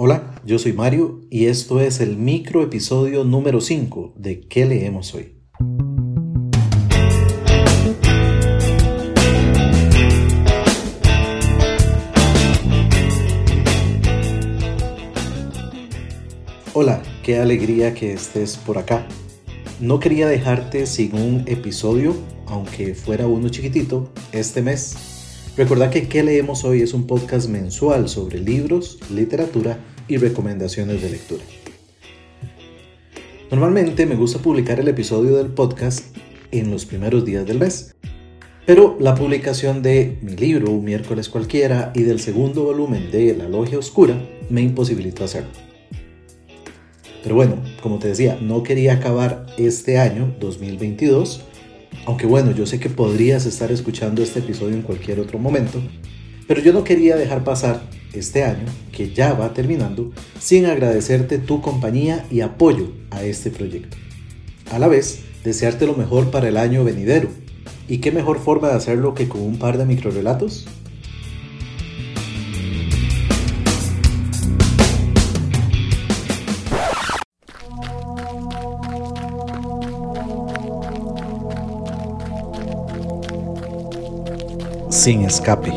Hola, yo soy Mario y esto es el micro episodio número 5 de ¿Qué leemos hoy? Hola, qué alegría que estés por acá. No quería dejarte sin un episodio, aunque fuera uno chiquitito, este mes. Recuerda que ¿Qué leemos hoy? es un podcast mensual sobre libros, literatura y recomendaciones de lectura. Normalmente me gusta publicar el episodio del podcast en los primeros días del mes, pero la publicación de mi libro, Un miércoles cualquiera, y del segundo volumen de La Logia Oscura me imposibilitó hacerlo. Pero bueno, como te decía, no quería acabar este año 2022, aunque bueno, yo sé que podrías estar escuchando este episodio en cualquier otro momento, pero yo no quería dejar pasar este año, que ya va terminando, sin agradecerte tu compañía y apoyo a este proyecto. A la vez, desearte lo mejor para el año venidero. ¿Y qué mejor forma de hacerlo que con un par de microrelatos? Sin escape.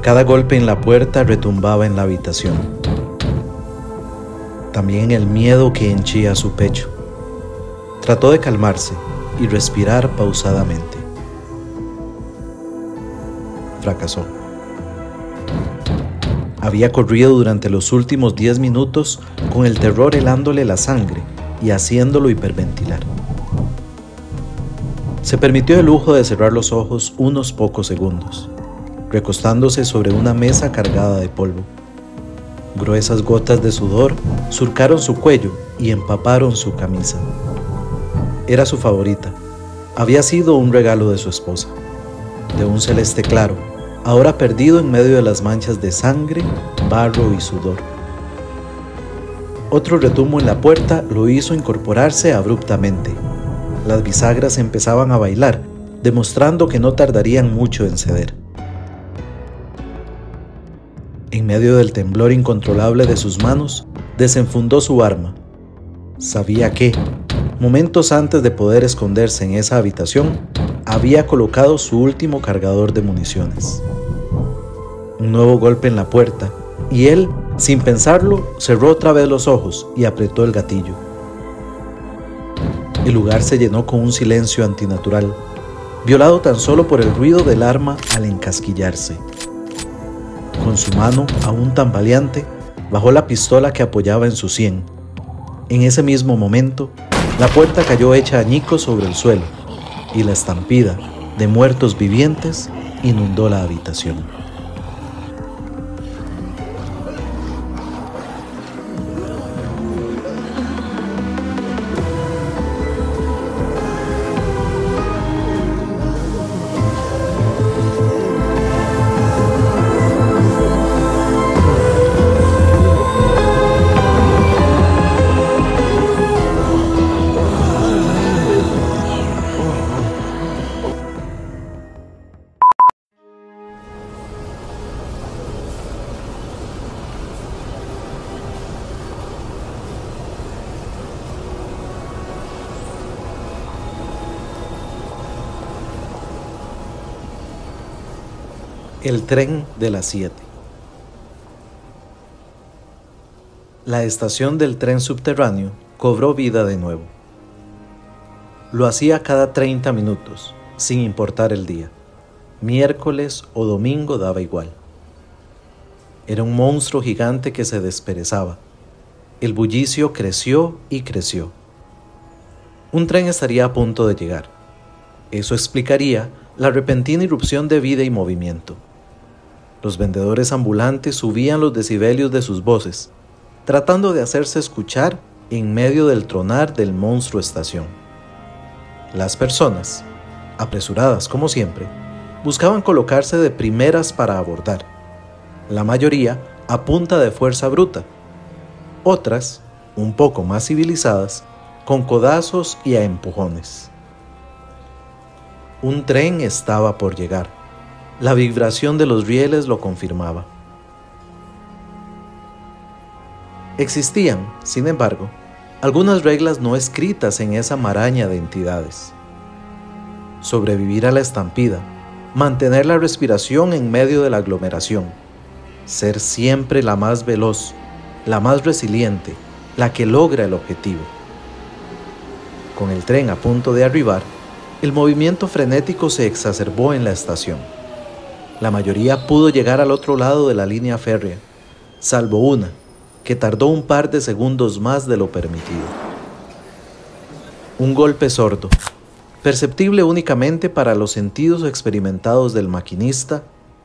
Cada golpe en la puerta retumbaba en la habitación. También el miedo que henchía su pecho. Trató de calmarse y respirar pausadamente. Fracasó. Había corrido durante los últimos 10 minutos con el terror helándole la sangre y haciéndolo hiperventilar. Se permitió el lujo de cerrar los ojos unos pocos segundos, recostándose sobre una mesa cargada de polvo. Gruesas gotas de sudor surcaron su cuello y empaparon su camisa. Era su favorita. Había sido un regalo de su esposa, de un celeste claro ahora perdido en medio de las manchas de sangre, barro y sudor. Otro retumbo en la puerta lo hizo incorporarse abruptamente. Las bisagras empezaban a bailar, demostrando que no tardarían mucho en ceder. En medio del temblor incontrolable de sus manos, desenfundó su arma. Sabía que, momentos antes de poder esconderse en esa habitación, había colocado su último cargador de municiones. Un nuevo golpe en la puerta y él, sin pensarlo, cerró otra vez los ojos y apretó el gatillo. El lugar se llenó con un silencio antinatural, violado tan solo por el ruido del arma al encasquillarse. Con su mano, aún tambaleante, bajó la pistola que apoyaba en su sien. En ese mismo momento, la puerta cayó hecha añicos sobre el suelo y la estampida de muertos vivientes inundó la habitación. El tren de las 7. La estación del tren subterráneo cobró vida de nuevo. Lo hacía cada 30 minutos, sin importar el día. Miércoles o domingo daba igual. Era un monstruo gigante que se desperezaba. El bullicio creció y creció. Un tren estaría a punto de llegar. Eso explicaría la repentina irrupción de vida y movimiento. Los vendedores ambulantes subían los decibelios de sus voces, tratando de hacerse escuchar en medio del tronar del monstruo estación. Las personas, apresuradas como siempre, buscaban colocarse de primeras para abordar, la mayoría a punta de fuerza bruta, otras, un poco más civilizadas, con codazos y a empujones. Un tren estaba por llegar. La vibración de los rieles lo confirmaba. Existían, sin embargo, algunas reglas no escritas en esa maraña de entidades. Sobrevivir a la estampida, mantener la respiración en medio de la aglomeración, ser siempre la más veloz, la más resiliente, la que logra el objetivo. Con el tren a punto de arribar, el movimiento frenético se exacerbó en la estación. La mayoría pudo llegar al otro lado de la línea férrea, salvo una, que tardó un par de segundos más de lo permitido. Un golpe sordo, perceptible únicamente para los sentidos experimentados del maquinista,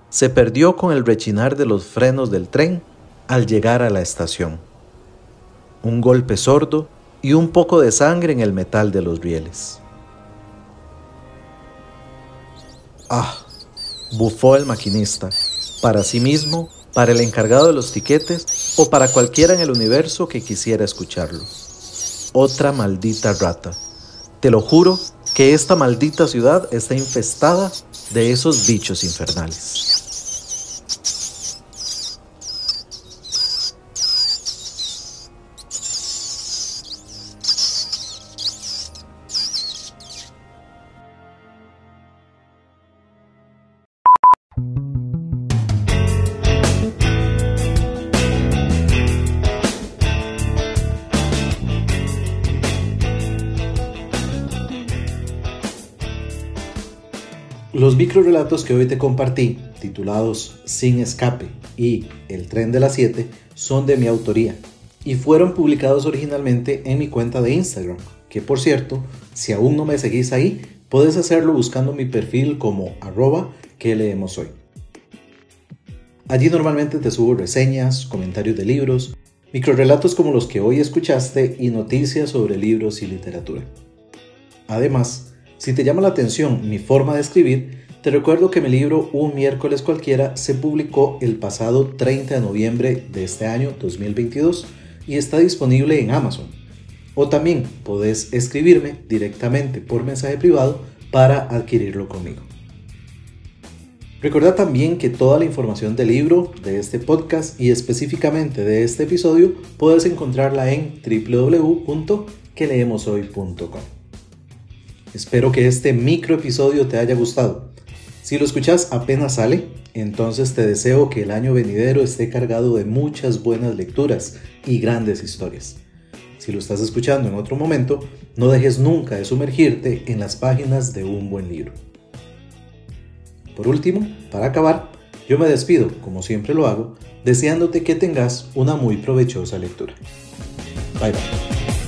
se perdió con el rechinar de los frenos del tren al llegar a la estación. Un golpe sordo y un poco de sangre en el metal de los rieles. Ah, bufó el maquinista, para sí mismo, para el encargado de los tiquetes o para cualquiera en el universo que quisiera escucharlo. Otra maldita rata. Te lo juro que esta maldita ciudad está infestada de esos bichos infernales. Los microrelatos que hoy te compartí, titulados Sin Escape y El Tren de las 7, son de mi autoría y fueron publicados originalmente en mi cuenta de Instagram, que por cierto, si aún no me seguís ahí, puedes hacerlo buscando mi perfil como arroba que leemos hoy. Allí normalmente te subo reseñas, comentarios de libros, microrelatos como los que hoy escuchaste y noticias sobre libros y literatura. Además, si te llama la atención mi forma de escribir, te recuerdo que mi libro Un miércoles cualquiera se publicó el pasado 30 de noviembre de este año 2022 y está disponible en Amazon. O también podés escribirme directamente por mensaje privado para adquirirlo conmigo. Recuerda también que toda la información del libro, de este podcast y específicamente de este episodio puedes encontrarla en www.queleemoshoy.com. Espero que este micro episodio te haya gustado. Si lo escuchas apenas sale, entonces te deseo que el año venidero esté cargado de muchas buenas lecturas y grandes historias. Si lo estás escuchando en otro momento, no dejes nunca de sumergirte en las páginas de un buen libro. Por último, para acabar, yo me despido, como siempre lo hago, deseándote que tengas una muy provechosa lectura. Bye bye.